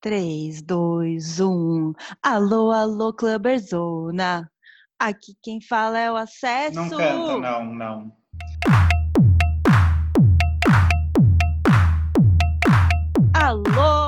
3, 2, 1. Alô, alô, Clubberzona. Aqui quem fala é o Acesso. Não canta, não, não. Alô,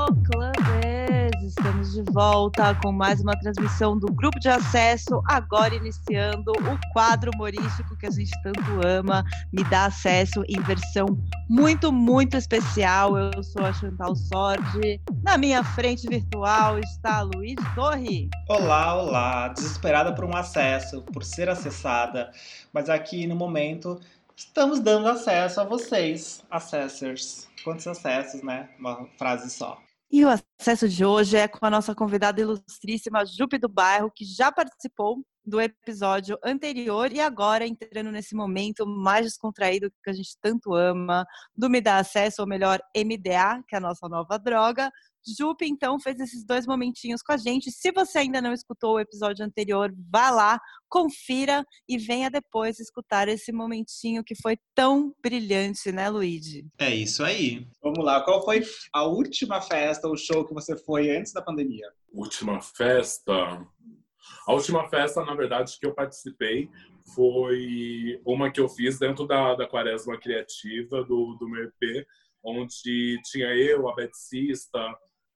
de volta com mais uma transmissão do Grupo de Acesso, agora iniciando o quadro humorístico que a gente tanto ama, Me Dá Acesso, em versão muito, muito especial. Eu sou a Chantal Sordi. Na minha frente virtual está Luiz Torre. Olá, olá. Desesperada por um acesso, por ser acessada, mas aqui no momento estamos dando acesso a vocês, accessors. Quantos acessos, né? Uma frase só. E o acesso de hoje é com a nossa convidada ilustríssima, Jupe do Bairro, que já participou do episódio anterior e agora entrando nesse momento mais descontraído que a gente tanto ama, do Me Dá Acesso, ou melhor, MDA, que é a nossa nova droga, Jupe, então, fez esses dois momentinhos com a gente. Se você ainda não escutou o episódio anterior, vá lá, confira e venha depois escutar esse momentinho que foi tão brilhante, né, Luigi? É isso aí. Vamos lá. Qual foi a última festa ou show que você foi antes da pandemia? Última festa? A última festa, na verdade, que eu participei foi uma que eu fiz dentro da, da Quaresma Criativa do, do meu EP, onde tinha eu, a Betsista,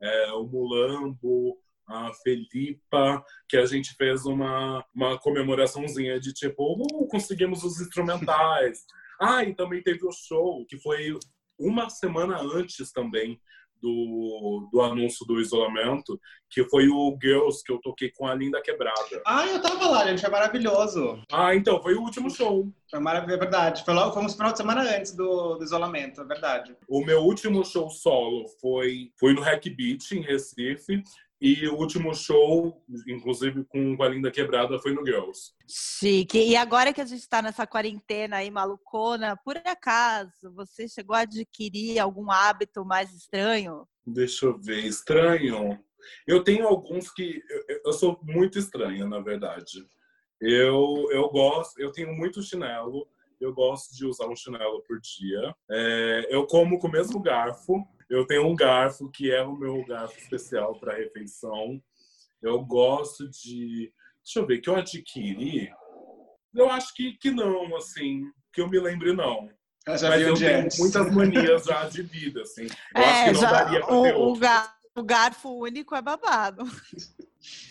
é, o Mulambo, a Felipa, que a gente fez uma, uma comemoraçãozinha de tipo, uh, conseguimos os instrumentais. ah, e também teve o show, que foi uma semana antes também do, do anúncio do isolamento, que foi o Girls, que eu toquei com a Linda Quebrada. Ah, eu tava lá, gente, foi maravilhoso. Ah, então, foi o último show. Foi maravilhoso, é verdade. Foi logo, fomos final de semana antes do, do, isolamento, é verdade. O meu último show solo foi, foi no Hack Beat, em Recife, e o último show, inclusive com a Linda Quebrada, foi no Girls. Chique. E agora que a gente está nessa quarentena aí malucona, por acaso você chegou a adquirir algum hábito mais estranho? Deixa eu ver. Estranho? Eu tenho alguns que. Eu sou muito estranha, na verdade. Eu, eu gosto, eu tenho muito chinelo. Eu gosto de usar um chinelo por dia. É, eu como com o mesmo garfo. Eu tenho um garfo que é o meu garfo especial para refeição. Eu gosto de. Deixa eu ver, que eu adquiri. Eu acho que, que não, assim, que eu me lembre, não. Eu já Mas eu tenho antes. muitas manias já de vida, assim. Eu é, acho que não já, daria pra ter o, o garfo único é babado.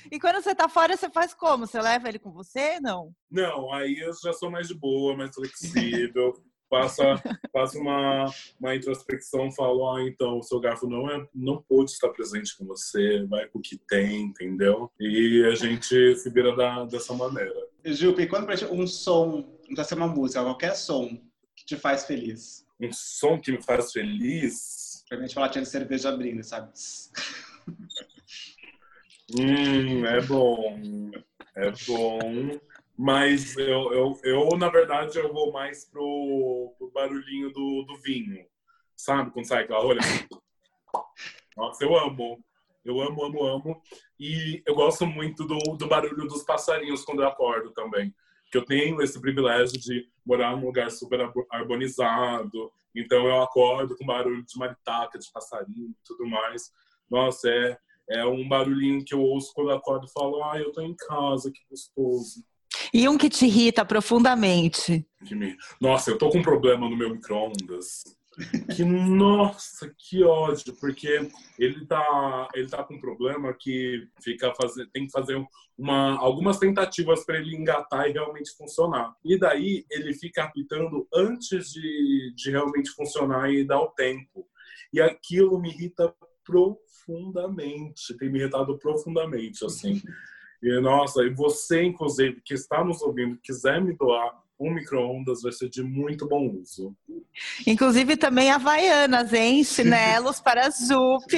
E quando você tá fora, você faz como? Você leva ele com você? Não. Não, aí eu já sou mais de boa, mais flexível passa, passa uma, uma introspecção, fala, ah, então, o seu garfo não, é, não pôde estar presente com você, vai com o que tem, entendeu? E a gente se vira da, dessa maneira. Jupe, quando um som, não precisa ser uma música, qualquer som que te faz feliz? Um som que me faz feliz? Pra gente falar tinha de cerveja abrindo, sabe? hum, é bom. É bom. Mas eu, eu, eu, na verdade, eu vou mais pro, pro barulhinho do, do vinho. Sabe? Quando sai aquela rolha. Nossa, eu amo. Eu amo, amo, amo. E eu gosto muito do, do barulho dos passarinhos quando eu acordo também. Que eu tenho esse privilégio de morar num lugar super arborizado. Então eu acordo com barulho de maritaca, de passarinho e tudo mais. Nossa, é, é um barulhinho que eu ouço quando eu acordo e falo, ah, eu tô em casa, que gostoso. E um que te irrita profundamente? Nossa, eu tô com um problema no meu micro-ondas. Que nossa, que ódio, porque ele tá, ele tá com um problema que fica fazer, tem que fazer uma, algumas tentativas para ele engatar e realmente funcionar. E daí ele fica apitando antes de, de realmente funcionar e dar o tempo. E aquilo me irrita profundamente, tem me irritado profundamente, assim. E, nossa, e você, inclusive, que está nos ouvindo, quiser me doar um micro-ondas, vai ser de muito bom uso. Inclusive, também Havaianas, hein? Chinelos para Zup.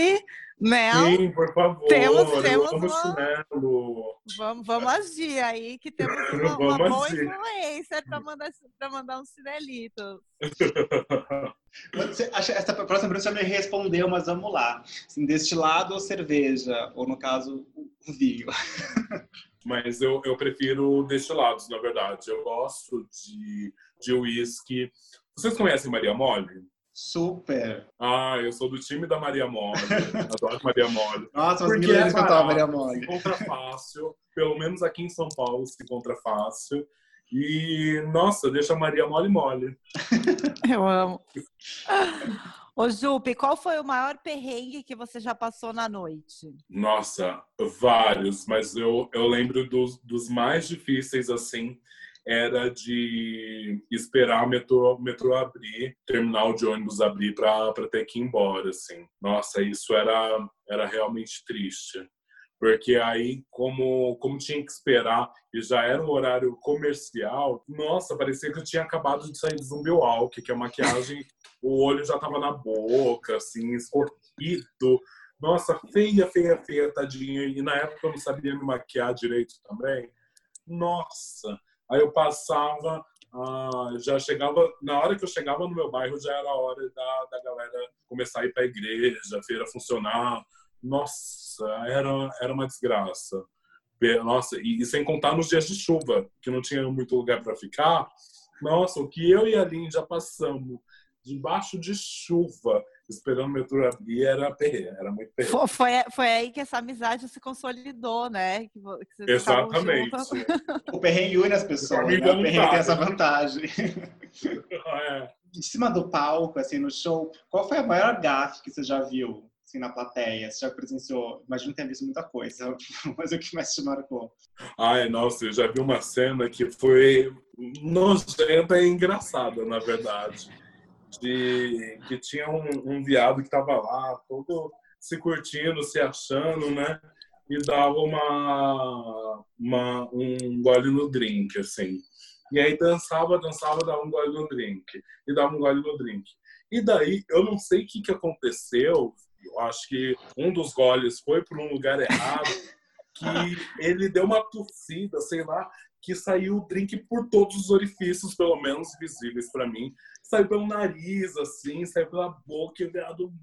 Né? Sim, por favor. Temos, temos uma... chinelo. Vamos, vamos agir aí, que temos uma, uma boa agir. influência para mandar, mandar uns chinelitos. Você, essa próxima pergunta você me respondeu, mas vamos lá. Assim, destilado ou cerveja? Ou, no caso, o vinho? Mas eu, eu prefiro destilados, na verdade. Eu gosto de, de whisky. Vocês conhecem Maria Mole? Super. Ah, eu sou do time da Maria Mole. Adoro Maria Mole. Nossa, as Porque é barato, Maria Mole. Se encontra fácil. Pelo menos aqui em São Paulo se encontra fácil. E, nossa, deixa a Maria mole mole. Eu amo. Ô, Jupe, qual foi o maior perrengue que você já passou na noite? Nossa, vários, mas eu, eu lembro dos, dos mais difíceis, assim, era de esperar o metrô, metrô abrir, terminal de ônibus abrir para ter que ir embora, assim. Nossa, isso era, era realmente triste. Porque aí, como, como tinha que esperar e já era um horário comercial, nossa, parecia que eu tinha acabado de sair de Zumbi Walk, que a maquiagem, o olho já tava na boca, assim, escorrido. Nossa, feia, feia, feia, tadinha. E na época eu não sabia me maquiar direito também. Nossa! Aí eu passava, ah, já chegava, na hora que eu chegava no meu bairro, já era a hora da, da galera começar a ir pra igreja, a feira funcionar. Nossa, era, era uma desgraça. Nossa, e, e sem contar nos dias de chuva, que não tinha muito lugar para ficar. Nossa, o que eu e a Lin já passamos debaixo de chuva, esperando o metrô abrir, era perreira, era muito perreira. Foi, foi, aí que essa amizade se consolidou, né? Que, que Exatamente. O perrengue une as pessoas, né? O perrengue tem essa vantagem. É. Em cima do palco, assim, no show, qual foi a maior gafe que você já viu, assim, na plateia? Você já presenciou? Imagino que tenha visto muita coisa, mas o que mais te marcou? Ai, nossa, eu já vi uma cena que foi nojenta e engraçada, na verdade. De que tinha um, um viado que tava lá, todo se curtindo, se achando, né? E dava uma, uma um gole no drink, assim. E aí dançava, dançava, dava um gole no drink. E dava um gole no drink. E daí, eu não sei o que, que aconteceu. Acho que um dos goles foi para um lugar errado. Que ele deu uma tossida, sei lá, que saiu o drink por todos os orifícios, pelo menos visíveis para mim. Saiu pelo nariz, assim, saiu pela boca, o viado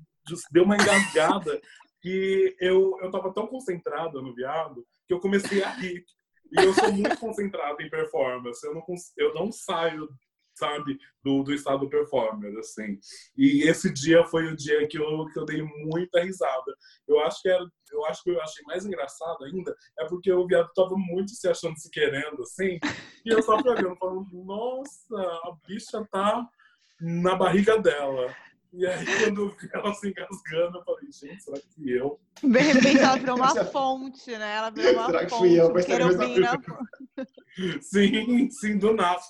deu uma engasgada que eu, eu tava tão concentrada no viado que eu comecei a rir. E eu sou muito concentrado em performance. Eu não, eu não saio, sabe, do, do estado performer, assim. E esse dia foi o dia que eu, que eu dei muita risada. Eu acho que era, eu acho que eu achei mais engraçado ainda é porque o viado tava muito se achando, se querendo, assim. E eu só fui olhando, falando, nossa, a bicha tá na barriga dela. E aí, quando eu vi ela se engasgando, eu falei, gente, será que fui eu? De repente ela virou uma fonte, né? Ela virou uma Será que fonte. fui eu? um Vai ser a mesma querubim na- Sim, sim, do nada.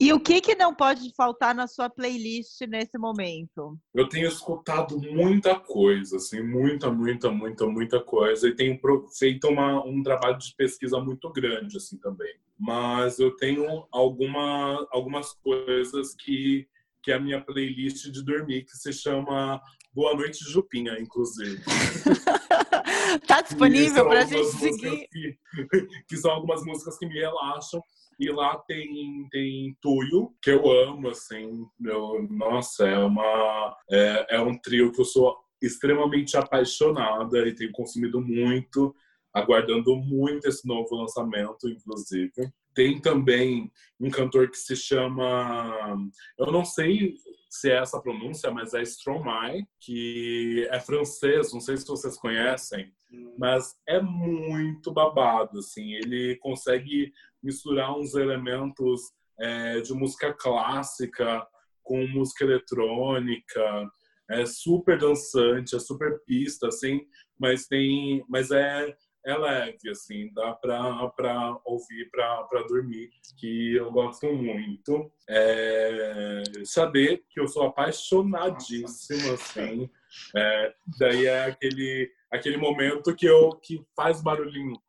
E o que, que não pode faltar na sua playlist nesse momento? Eu tenho escutado muita coisa, assim, muita, muita, muita, muita coisa. E tenho feito uma, um trabalho de pesquisa muito grande, assim, também. Mas eu tenho alguma, algumas coisas que, que é a minha playlist de dormir, que se chama Boa Noite Jupinha, inclusive. tá disponível pra gente seguir? Que são algumas músicas que me relaxam. E lá tem, tem Tuyo, que eu amo, assim. Eu, nossa, é, uma, é, é um trio que eu sou extremamente apaixonada e tenho consumido muito, aguardando muito esse novo lançamento, inclusive. Tem também um cantor que se chama. Eu não sei se é essa pronúncia, mas é Stromae, que é francês, não sei se vocês conhecem mas é muito babado, assim. Ele consegue misturar uns elementos é, de música clássica com música eletrônica. É super dançante, é super pista, assim, mas tem, mas é é leve, assim, dá pra, pra ouvir pra, pra dormir, que eu gosto muito. É, Xadê, que eu sou apaixonadíssimo, assim. É, daí é aquele, aquele momento que eu que faz barulhinho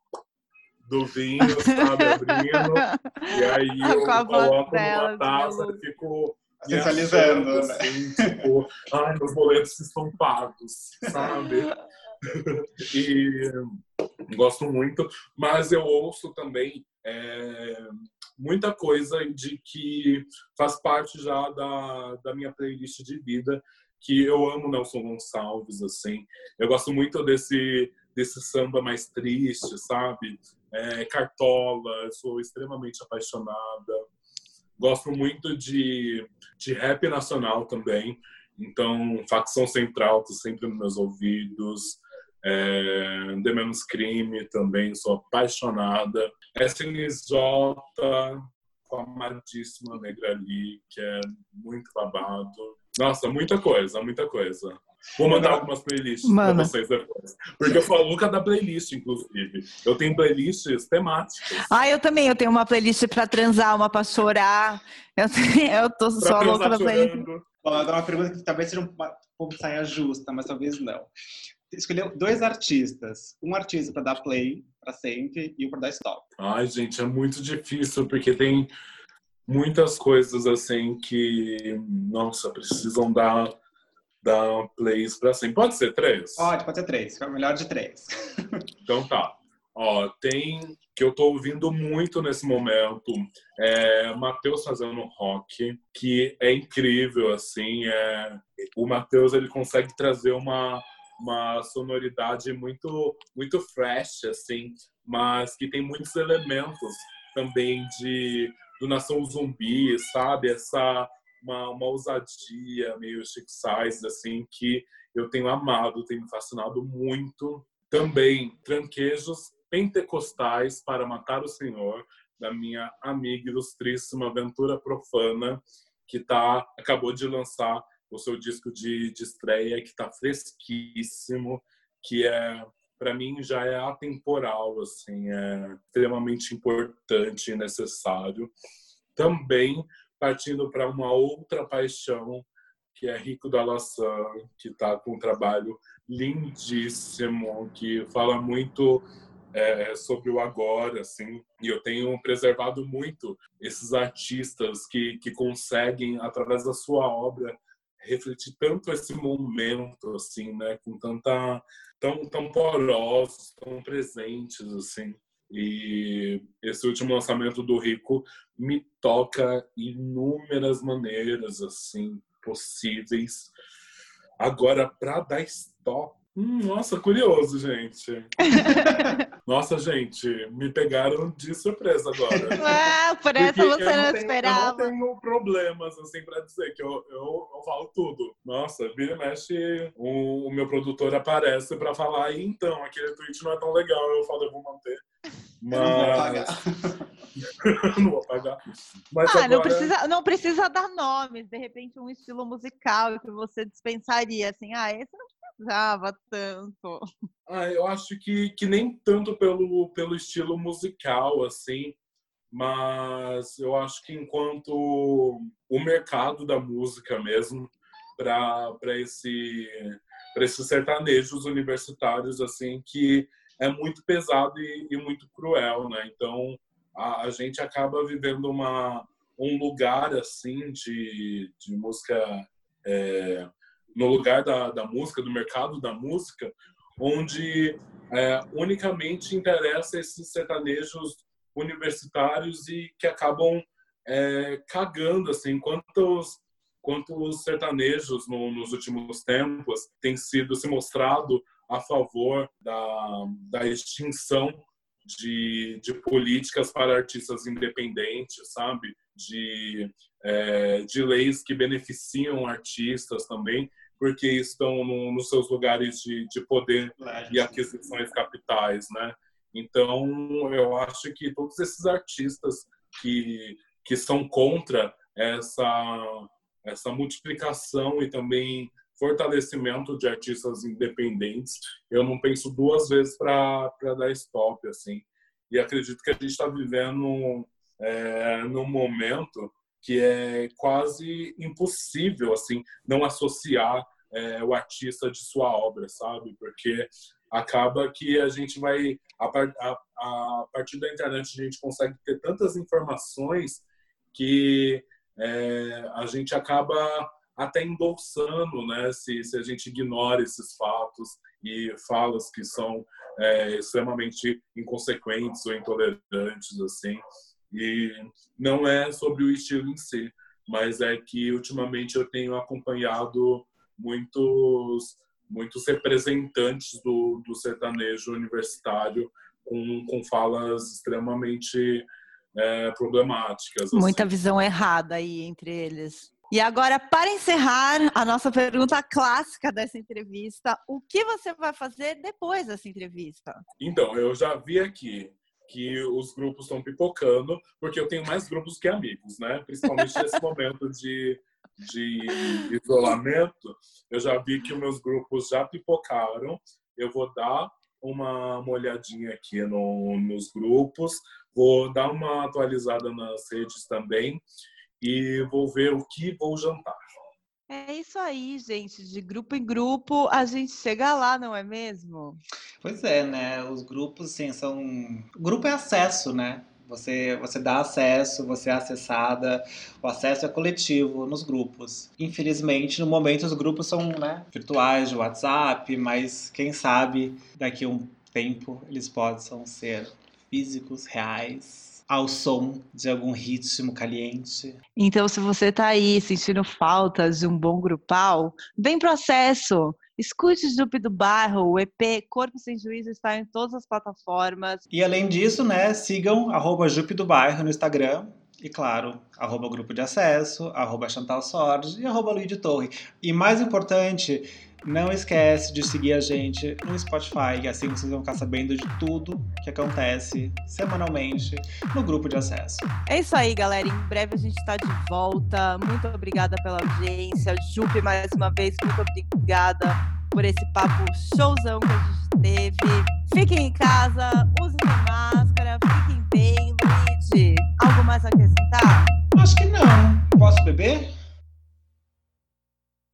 do vinho, sabe, abrindo, e aí eu Com a voz coloco dela, numa taça e fico me né? assim, tipo, ai, meus boletos estão pagos, sabe? e gosto muito, mas eu ouço também é, muita coisa de que faz parte já da, da minha playlist de vida, que eu amo Nelson Gonçalves, assim. Eu gosto muito desse, desse samba mais triste, sabe? É, Cartola, sou extremamente apaixonada. Gosto muito de, de rap nacional também. Então, Facção Central tá sempre nos meus ouvidos. É, The Menos Crime também, sou apaixonada. SNJ, com a amadíssima Negra Lee, que é muito babado. Nossa, muita coisa, muita coisa. Vou mandar algumas playlists Mano. pra vocês depois. Porque eu falo cada playlist, inclusive. Eu tenho playlists temáticas. Ah, eu também. Eu tenho uma playlist pra transar, uma pra chorar. Eu, eu tô pra só louca na playlist. Bom, agora uma pergunta que talvez seja um pouco saia justa, mas talvez não. Escolheu dois artistas. Um artista para dar play para sempre e um para dar stop. Ai, gente, é muito difícil porque tem muitas coisas assim que, nossa, precisam dar dar plays para sempre. Pode ser três? Pode, pode ser três. É o melhor de três. então tá. Ó, tem que eu tô ouvindo muito nesse momento é Matheus fazendo rock, que é incrível assim, é o Matheus ele consegue trazer uma uma sonoridade muito muito fresh assim, mas que tem muitos elementos também de do Nação Zumbi, sabe? Essa uma, uma ousadia meio chic size, assim, que eu tenho amado, tenho me fascinado muito. Também tranquejos pentecostais para matar o Senhor, da minha amiga ilustríssima Aventura Profana, que tá, acabou de lançar o seu disco de, de estreia, que está fresquíssimo, que é para mim já é atemporal, assim, é extremamente importante e necessário. Também partindo para uma outra paixão, que é Rico da Laçã, que está com um trabalho lindíssimo, que fala muito é, sobre o agora, assim. E eu tenho preservado muito esses artistas que, que conseguem, através da sua obra, refletir tanto esse momento, assim, né? Com tanta... tão, tão porosos, tão presentes, assim. E esse último lançamento do Rico me toca inúmeras maneiras assim possíveis. Agora, para dar stop Hum, nossa, curioso, gente. nossa, gente, me pegaram de surpresa agora. Ah, por essa você não, não tenho, esperava. Eu não tenho problemas, assim, pra dizer que eu, eu, eu falo tudo. Nossa, vira e mexe, o, o meu produtor aparece pra falar, então, aquele tweet não é tão legal. Eu falo, eu vou manter. Mas... Não vou pagar. não vou pagar. Mas ah, agora... não, precisa, não precisa dar nomes. De repente, um estilo musical que você dispensaria, assim, ah, esse não precisava tanto. Ah, eu acho que, que nem tanto pelo, pelo estilo musical, assim, mas eu acho que enquanto o mercado da música mesmo, para esse esses sertanejos universitários assim que é muito pesado e, e muito cruel né então a, a, gente acaba vivendo uma um lugar assim de, de música é, no lugar da, da música, do mercado da música, onde é, unicamente interessa esses sertanejos universitários e que acabam é, cagando, assim, quantos, quantos sertanejos no, nos últimos tempos têm sido se mostrado a favor da, da extinção de, de políticas para artistas independentes, sabe? De, é, de leis que beneficiam artistas também porque estão no, nos seus lugares de, de poder e aquisições capitais, né? Então, eu acho que todos esses artistas que, que são contra essa, essa multiplicação e também fortalecimento de artistas independentes, eu não penso duas vezes para dar stop, assim. E acredito que a gente está vivendo é, num momento que é quase impossível assim não associar é, o artista de sua obra, sabe? Porque acaba que a gente vai a, a, a, partir da internet a gente consegue ter tantas informações que é, a gente acaba até endolçando, né? Se, se a gente ignora esses fatos e falas que são é, extremamente inconsequentes ou intolerantes, assim. E não é sobre o estilo em si, mas é que ultimamente eu tenho acompanhado muitos muitos representantes do, do sertanejo universitário com, com falas extremamente é, problemáticas. Muita assim. visão errada aí entre eles. E agora, para encerrar a nossa pergunta clássica dessa entrevista, o que você vai fazer depois dessa entrevista? Então, eu já vi aqui que os grupos estão pipocando, porque eu tenho mais grupos que amigos, né? Principalmente nesse momento de, de isolamento. Eu já vi que os meus grupos já pipocaram. Eu vou dar uma, uma olhadinha aqui no, nos grupos, vou dar uma atualizada nas redes também e vou ver o que vou jantar. É isso aí, gente. De grupo em grupo, a gente chega lá, não é mesmo? Pois é, né? Os grupos, sim, são. O grupo é acesso, né? Você, você dá acesso, você é acessada, o acesso é coletivo nos grupos. Infelizmente, no momento, os grupos são né, virtuais, de WhatsApp, mas quem sabe daqui a um tempo eles possam ser físicos, reais ao som de algum ritmo caliente. Então, se você está aí sentindo falta de um bom grupal, vem processo. Escute Jupe do Bairro, o EP Corpo Sem Juízo está em todas as plataformas. E além disso, né, sigam arroba Jupe do Bairro no Instagram. E claro, arroba grupo de acesso, arroba Chantal Sorge e arroba Luiz de Torre. E mais importante, não esquece de seguir a gente no Spotify, assim vocês vão ficar sabendo de tudo que acontece semanalmente no grupo de acesso. É isso aí, galera. Em breve a gente está de volta. Muito obrigada pela audiência. Jupe, mais uma vez, muito obrigada por esse papo showzão que a gente teve. Fiquem em casa, usem a máscara, fiquem bem, Luiz. Algo mais a questão? acho que não. Posso beber?